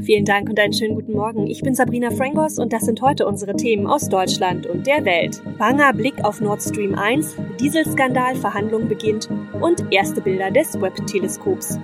Vielen Dank und einen schönen guten Morgen. Ich bin Sabrina Frangos und das sind heute unsere Themen aus Deutschland und der Welt. Banger Blick auf Nord Stream 1, Dieselskandal, Verhandlung beginnt und erste Bilder des Webb-Teleskops.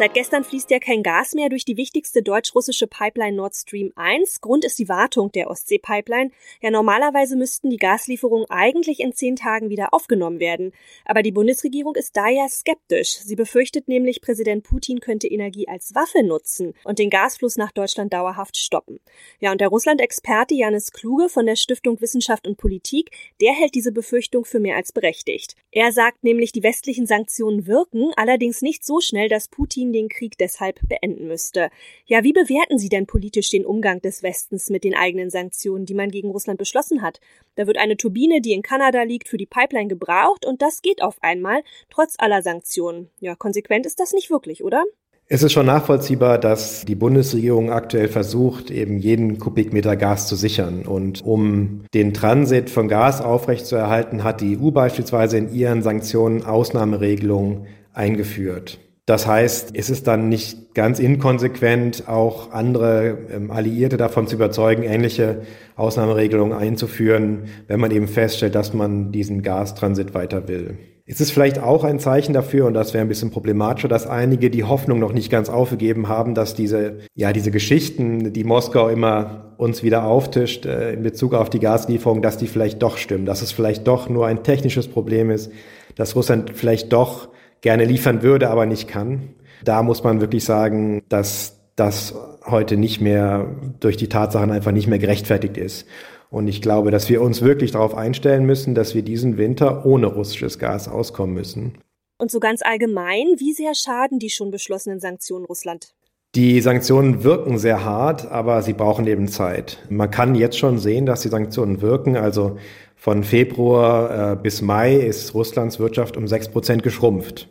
Seit gestern fließt ja kein Gas mehr durch die wichtigste deutsch-russische Pipeline Nord Stream 1. Grund ist die Wartung der Ostsee-Pipeline. Ja, normalerweise müssten die Gaslieferungen eigentlich in zehn Tagen wieder aufgenommen werden. Aber die Bundesregierung ist da ja skeptisch. Sie befürchtet nämlich, Präsident Putin könnte Energie als Waffe nutzen und den Gasfluss nach Deutschland dauerhaft stoppen. Ja, und der Russland-Experte Janis Kluge von der Stiftung Wissenschaft und Politik, der hält diese Befürchtung für mehr als berechtigt. Er sagt nämlich, die westlichen Sanktionen wirken, allerdings nicht so schnell, dass Putin Den Krieg deshalb beenden müsste. Ja, wie bewerten Sie denn politisch den Umgang des Westens mit den eigenen Sanktionen, die man gegen Russland beschlossen hat? Da wird eine Turbine, die in Kanada liegt, für die Pipeline gebraucht und das geht auf einmal, trotz aller Sanktionen. Ja, konsequent ist das nicht wirklich, oder? Es ist schon nachvollziehbar, dass die Bundesregierung aktuell versucht, eben jeden Kubikmeter Gas zu sichern. Und um den Transit von Gas aufrechtzuerhalten, hat die EU beispielsweise in ihren Sanktionen Ausnahmeregelungen eingeführt. Das heißt, es ist dann nicht ganz inkonsequent, auch andere ähm, Alliierte davon zu überzeugen, ähnliche Ausnahmeregelungen einzuführen, wenn man eben feststellt, dass man diesen Gastransit weiter will. Es ist vielleicht auch ein Zeichen dafür, und das wäre ein bisschen problematischer, dass einige die Hoffnung noch nicht ganz aufgegeben haben, dass diese, ja, diese Geschichten, die Moskau immer uns wieder auftischt äh, in Bezug auf die Gaslieferung, dass die vielleicht doch stimmen, dass es vielleicht doch nur ein technisches Problem ist, dass Russland vielleicht doch gerne liefern würde, aber nicht kann. Da muss man wirklich sagen, dass das heute nicht mehr durch die Tatsachen einfach nicht mehr gerechtfertigt ist. Und ich glaube, dass wir uns wirklich darauf einstellen müssen, dass wir diesen Winter ohne russisches Gas auskommen müssen. Und so ganz allgemein, wie sehr schaden die schon beschlossenen Sanktionen Russland? Die Sanktionen wirken sehr hart, aber sie brauchen eben Zeit. Man kann jetzt schon sehen, dass die Sanktionen wirken. Also von Februar äh, bis Mai ist Russlands Wirtschaft um sechs Prozent geschrumpft.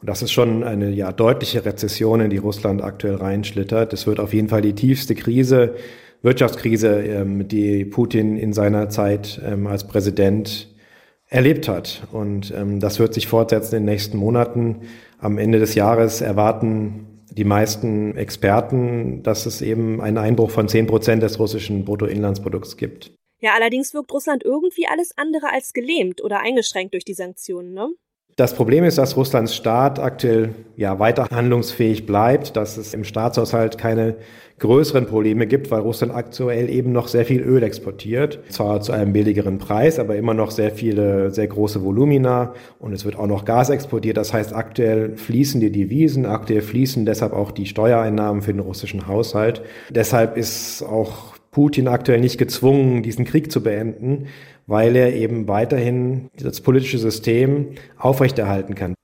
Und das ist schon eine ja, deutliche Rezession, in die Russland aktuell reinschlittert. Es wird auf jeden Fall die tiefste Krise, Wirtschaftskrise, ähm, die Putin in seiner Zeit ähm, als Präsident erlebt hat. Und ähm, das wird sich fortsetzen in den nächsten Monaten. Am Ende des Jahres erwarten die meisten Experten, dass es eben einen Einbruch von 10 Prozent des russischen Bruttoinlandsprodukts gibt. Ja, allerdings wirkt Russland irgendwie alles andere als gelähmt oder eingeschränkt durch die Sanktionen, ne? Das Problem ist, dass Russlands Staat aktuell ja weiter handlungsfähig bleibt, dass es im Staatshaushalt keine größeren Probleme gibt, weil Russland aktuell eben noch sehr viel Öl exportiert. Zwar zu einem billigeren Preis, aber immer noch sehr viele, sehr große Volumina und es wird auch noch Gas exportiert. Das heißt, aktuell fließen die Devisen, aktuell fließen deshalb auch die Steuereinnahmen für den russischen Haushalt. Deshalb ist auch Putin aktuell nicht gezwungen, diesen Krieg zu beenden, weil er eben weiterhin das politische System aufrechterhalten kann.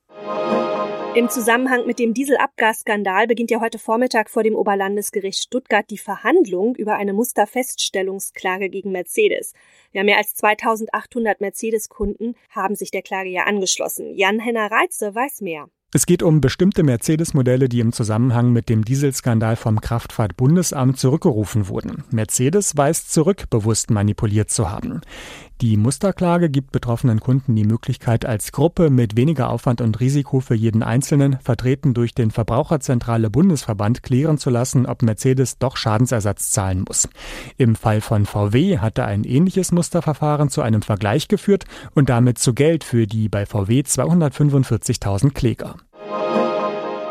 Im Zusammenhang mit dem Dieselabgasskandal beginnt ja heute Vormittag vor dem Oberlandesgericht Stuttgart die Verhandlung über eine Musterfeststellungsklage gegen Mercedes. Ja, mehr als 2800 Mercedes-Kunden haben sich der Klage ja angeschlossen. Jan-Henner Reitze weiß mehr. Es geht um bestimmte Mercedes-Modelle, die im Zusammenhang mit dem Dieselskandal vom Kraftfahrtbundesamt zurückgerufen wurden. Mercedes weist zurück, bewusst manipuliert zu haben. Die Musterklage gibt betroffenen Kunden die Möglichkeit, als Gruppe mit weniger Aufwand und Risiko für jeden Einzelnen, vertreten durch den Verbraucherzentrale Bundesverband, klären zu lassen, ob Mercedes doch Schadensersatz zahlen muss. Im Fall von VW hatte ein ähnliches Musterverfahren zu einem Vergleich geführt und damit zu Geld für die bei VW 245.000 Kläger.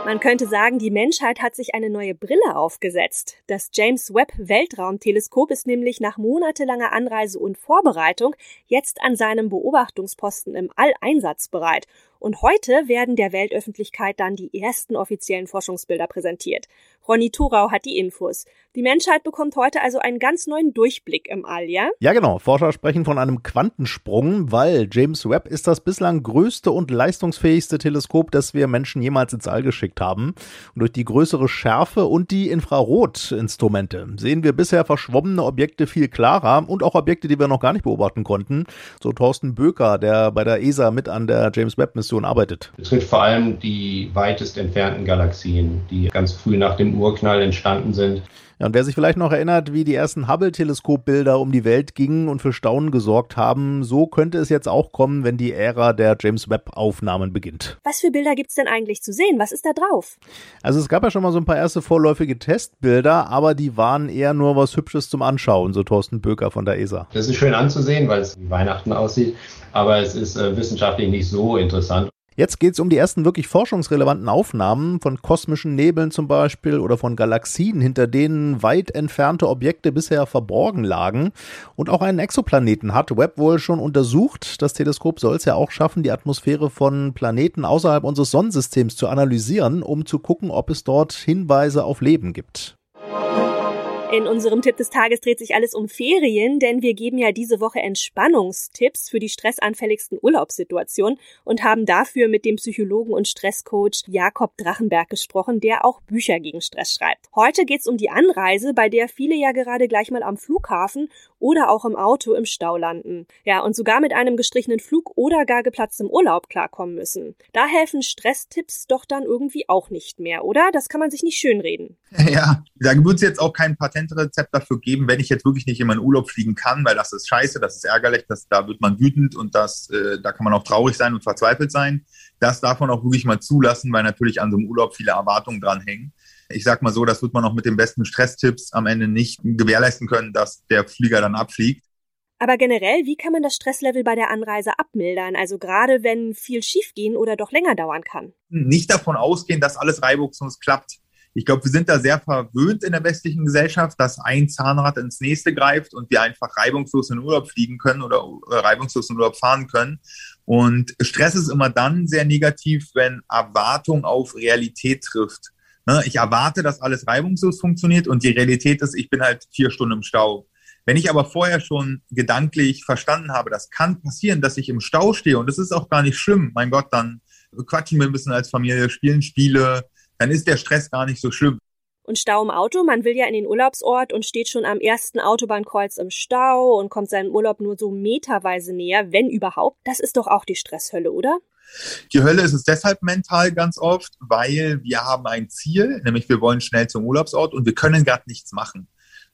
Man könnte sagen, die Menschheit hat sich eine neue Brille aufgesetzt. Das James Webb Weltraumteleskop ist nämlich nach monatelanger Anreise und Vorbereitung jetzt an seinem Beobachtungsposten im All einsatzbereit und heute werden der Weltöffentlichkeit dann die ersten offiziellen Forschungsbilder präsentiert. Ronny Thorau hat die Infos. Die Menschheit bekommt heute also einen ganz neuen Durchblick im All, ja? Ja, genau. Forscher sprechen von einem Quantensprung, weil James Webb ist das bislang größte und leistungsfähigste Teleskop, das wir Menschen jemals ins All geschickt haben. Und durch die größere Schärfe und die Infrarotinstrumente sehen wir bisher verschwommene Objekte viel klarer und auch Objekte, die wir noch gar nicht beobachten konnten. So Thorsten Böker, der bei der ESA mit an der James Webb Mission arbeitet? Betrifft vor allem die weitest entfernten Galaxien, die ganz früh nach dem Urknall entstanden sind. Ja, und wer sich vielleicht noch erinnert, wie die ersten Hubble-Teleskopbilder um die Welt gingen und für Staunen gesorgt haben, so könnte es jetzt auch kommen, wenn die Ära der James Webb-Aufnahmen beginnt. Was für Bilder gibt's denn eigentlich zu sehen? Was ist da drauf? Also es gab ja schon mal so ein paar erste vorläufige Testbilder, aber die waren eher nur was Hübsches zum Anschauen, so Thorsten Böker von der ESA. Das ist schön anzusehen, weil es wie Weihnachten aussieht, aber es ist äh, wissenschaftlich nicht so interessant. Jetzt geht es um die ersten wirklich forschungsrelevanten Aufnahmen von kosmischen Nebeln zum Beispiel oder von Galaxien, hinter denen weit entfernte Objekte bisher verborgen lagen. Und auch einen Exoplaneten hat Webb wohl schon untersucht. Das Teleskop soll es ja auch schaffen, die Atmosphäre von Planeten außerhalb unseres Sonnensystems zu analysieren, um zu gucken, ob es dort Hinweise auf Leben gibt. In unserem Tipp des Tages dreht sich alles um Ferien, denn wir geben ja diese Woche Entspannungstipps für die stressanfälligsten Urlaubssituationen und haben dafür mit dem Psychologen und Stresscoach Jakob Drachenberg gesprochen, der auch Bücher gegen Stress schreibt. Heute geht's um die Anreise, bei der viele ja gerade gleich mal am Flughafen oder auch im Auto im Stau landen. Ja, und sogar mit einem gestrichenen Flug oder gar geplatztem Urlaub klarkommen müssen. Da helfen Stresstipps doch dann irgendwie auch nicht mehr, oder? Das kann man sich nicht schönreden. Ja, da wird es jetzt auch kein Patentrezept dafür geben, wenn ich jetzt wirklich nicht in meinen Urlaub fliegen kann, weil das ist scheiße, das ist ärgerlich, das, da wird man wütend und das, äh, da kann man auch traurig sein und verzweifelt sein. Das darf man auch wirklich mal zulassen, weil natürlich an so einem Urlaub viele Erwartungen dran hängen ich sag mal so, das wird man auch mit den besten Stresstipps am Ende nicht gewährleisten können, dass der Flieger dann abfliegt. Aber generell, wie kann man das Stresslevel bei der Anreise abmildern? Also gerade wenn viel schiefgehen oder doch länger dauern kann. Nicht davon ausgehen, dass alles reibungslos klappt. Ich glaube, wir sind da sehr verwöhnt in der westlichen Gesellschaft, dass ein Zahnrad ins nächste greift und wir einfach reibungslos in Urlaub fliegen können oder reibungslos in Urlaub fahren können. Und Stress ist immer dann sehr negativ, wenn Erwartung auf Realität trifft. Ne, ich erwarte, dass alles reibungslos funktioniert und die Realität ist, ich bin halt vier Stunden im Stau. Wenn ich aber vorher schon gedanklich verstanden habe, das kann passieren, dass ich im Stau stehe und das ist auch gar nicht schlimm, mein Gott, dann quatschen wir ein bisschen als Familie, spielen Spiele, dann ist der Stress gar nicht so schlimm. Und Stau im Auto, man will ja in den Urlaubsort und steht schon am ersten Autobahnkreuz im Stau und kommt seinem Urlaub nur so meterweise näher, wenn überhaupt. Das ist doch auch die Stresshölle, oder? Die Hölle ist es deshalb mental ganz oft, weil wir haben ein Ziel, nämlich wir wollen schnell zum Urlaubsort und wir können gerade nichts machen.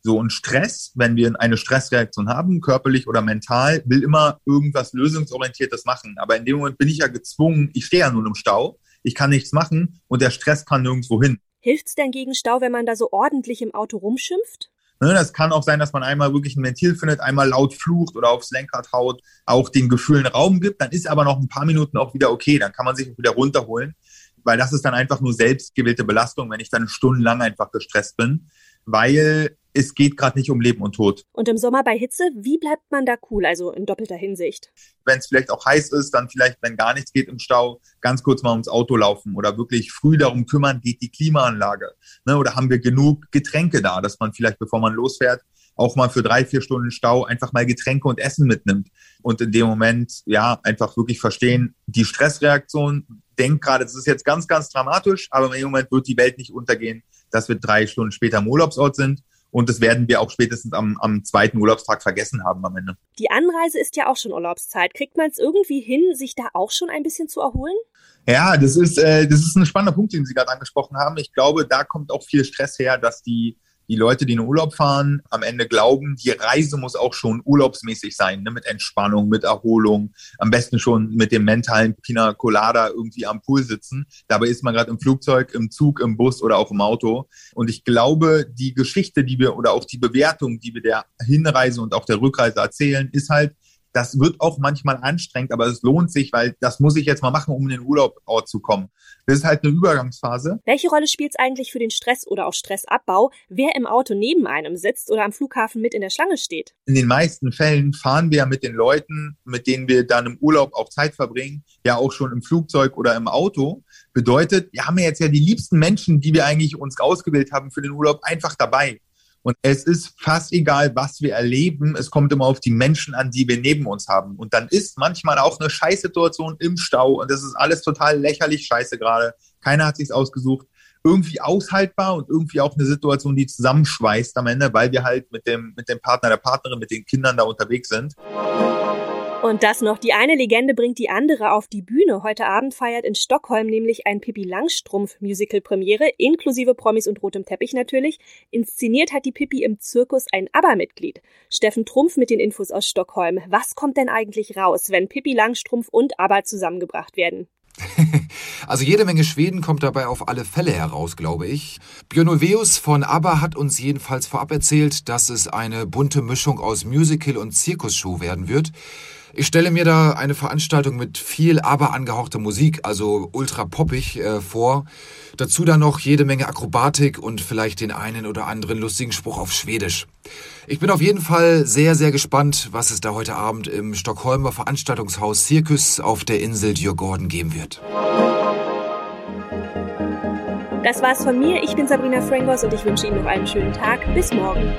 So ein Stress, wenn wir eine Stressreaktion haben, körperlich oder mental, will immer irgendwas lösungsorientiertes machen. Aber in dem Moment bin ich ja gezwungen, ich stehe ja nun im Stau, ich kann nichts machen und der Stress kann nirgendwo hin. Hilft's denn gegen Stau, wenn man da so ordentlich im Auto rumschimpft? Ne, das kann auch sein, dass man einmal wirklich ein Ventil findet, einmal laut flucht oder aufs Lenkrad haut, auch den Gefühlen Raum gibt. Dann ist aber noch ein paar Minuten auch wieder okay. Dann kann man sich wieder runterholen, weil das ist dann einfach nur selbstgewählte Belastung, wenn ich dann stundenlang einfach gestresst bin, weil es geht gerade nicht um Leben und Tod. Und im Sommer bei Hitze, wie bleibt man da cool, also in doppelter Hinsicht? Wenn es vielleicht auch heiß ist, dann vielleicht, wenn gar nichts geht im Stau, ganz kurz mal ums Auto laufen oder wirklich früh darum kümmern, geht die Klimaanlage. Ne? Oder haben wir genug Getränke da, dass man vielleicht, bevor man losfährt, auch mal für drei, vier Stunden Stau einfach mal Getränke und Essen mitnimmt. Und in dem Moment, ja, einfach wirklich verstehen, die Stressreaktion, denkt gerade, das ist jetzt ganz, ganz dramatisch, aber in dem Moment wird die Welt nicht untergehen, dass wir drei Stunden später im Urlaubsort sind und das werden wir auch spätestens am, am zweiten Urlaubstag vergessen haben am Ende. Die Anreise ist ja auch schon Urlaubszeit. Kriegt man es irgendwie hin, sich da auch schon ein bisschen zu erholen? Ja, das ist, äh, das ist ein spannender Punkt, den Sie gerade angesprochen haben. Ich glaube, da kommt auch viel Stress her, dass die die Leute, die in den Urlaub fahren, am Ende glauben, die Reise muss auch schon urlaubsmäßig sein, ne? mit Entspannung, mit Erholung, am besten schon mit dem mentalen Pina Colada irgendwie am Pool sitzen. Dabei ist man gerade im Flugzeug, im Zug, im Bus oder auch im Auto. Und ich glaube, die Geschichte, die wir oder auch die Bewertung, die wir der Hinreise und auch der Rückreise erzählen, ist halt, das wird auch manchmal anstrengend, aber es lohnt sich, weil das muss ich jetzt mal machen, um in den Urlaubort zu kommen. Das ist halt eine Übergangsphase. Welche Rolle spielt es eigentlich für den Stress oder auch Stressabbau, wer im Auto neben einem sitzt oder am Flughafen mit in der Schlange steht? In den meisten Fällen fahren wir ja mit den Leuten, mit denen wir dann im Urlaub auch Zeit verbringen, ja auch schon im Flugzeug oder im Auto. Bedeutet, wir haben ja jetzt ja die liebsten Menschen, die wir eigentlich uns ausgewählt haben für den Urlaub, einfach dabei. Und es ist fast egal, was wir erleben. Es kommt immer auf die Menschen an, die wir neben uns haben. Und dann ist manchmal auch eine Scheißsituation im Stau. Und das ist alles total lächerlich scheiße gerade. Keiner hat sich's ausgesucht. Irgendwie aushaltbar und irgendwie auch eine Situation, die zusammenschweißt am Ende, weil wir halt mit dem, mit dem Partner, der Partnerin, mit den Kindern da unterwegs sind. Und das noch, die eine Legende bringt die andere auf die Bühne. Heute Abend feiert in Stockholm nämlich ein Pippi Langstrumpf Musical Premiere, inklusive Promis und rotem Teppich natürlich. Inszeniert hat die Pippi im Zirkus ein ABBA-Mitglied. Steffen Trumpf mit den Infos aus Stockholm. Was kommt denn eigentlich raus, wenn Pippi Langstrumpf und ABBA zusammengebracht werden? Also jede Menge Schweden kommt dabei auf alle Fälle heraus, glaube ich. Björn Ulvaeus von ABBA hat uns jedenfalls vorab erzählt, dass es eine bunte Mischung aus Musical und Zirkusshow werden wird. Ich stelle mir da eine Veranstaltung mit viel aber angehauchter Musik, also ultra poppig, äh, vor. Dazu dann noch jede Menge Akrobatik und vielleicht den einen oder anderen lustigen Spruch auf Schwedisch. Ich bin auf jeden Fall sehr, sehr gespannt, was es da heute Abend im Stockholmer Veranstaltungshaus Circus auf der Insel Djurgården geben wird. Das war's von mir. Ich bin Sabrina Frangos und ich wünsche Ihnen noch einen schönen Tag. Bis morgen.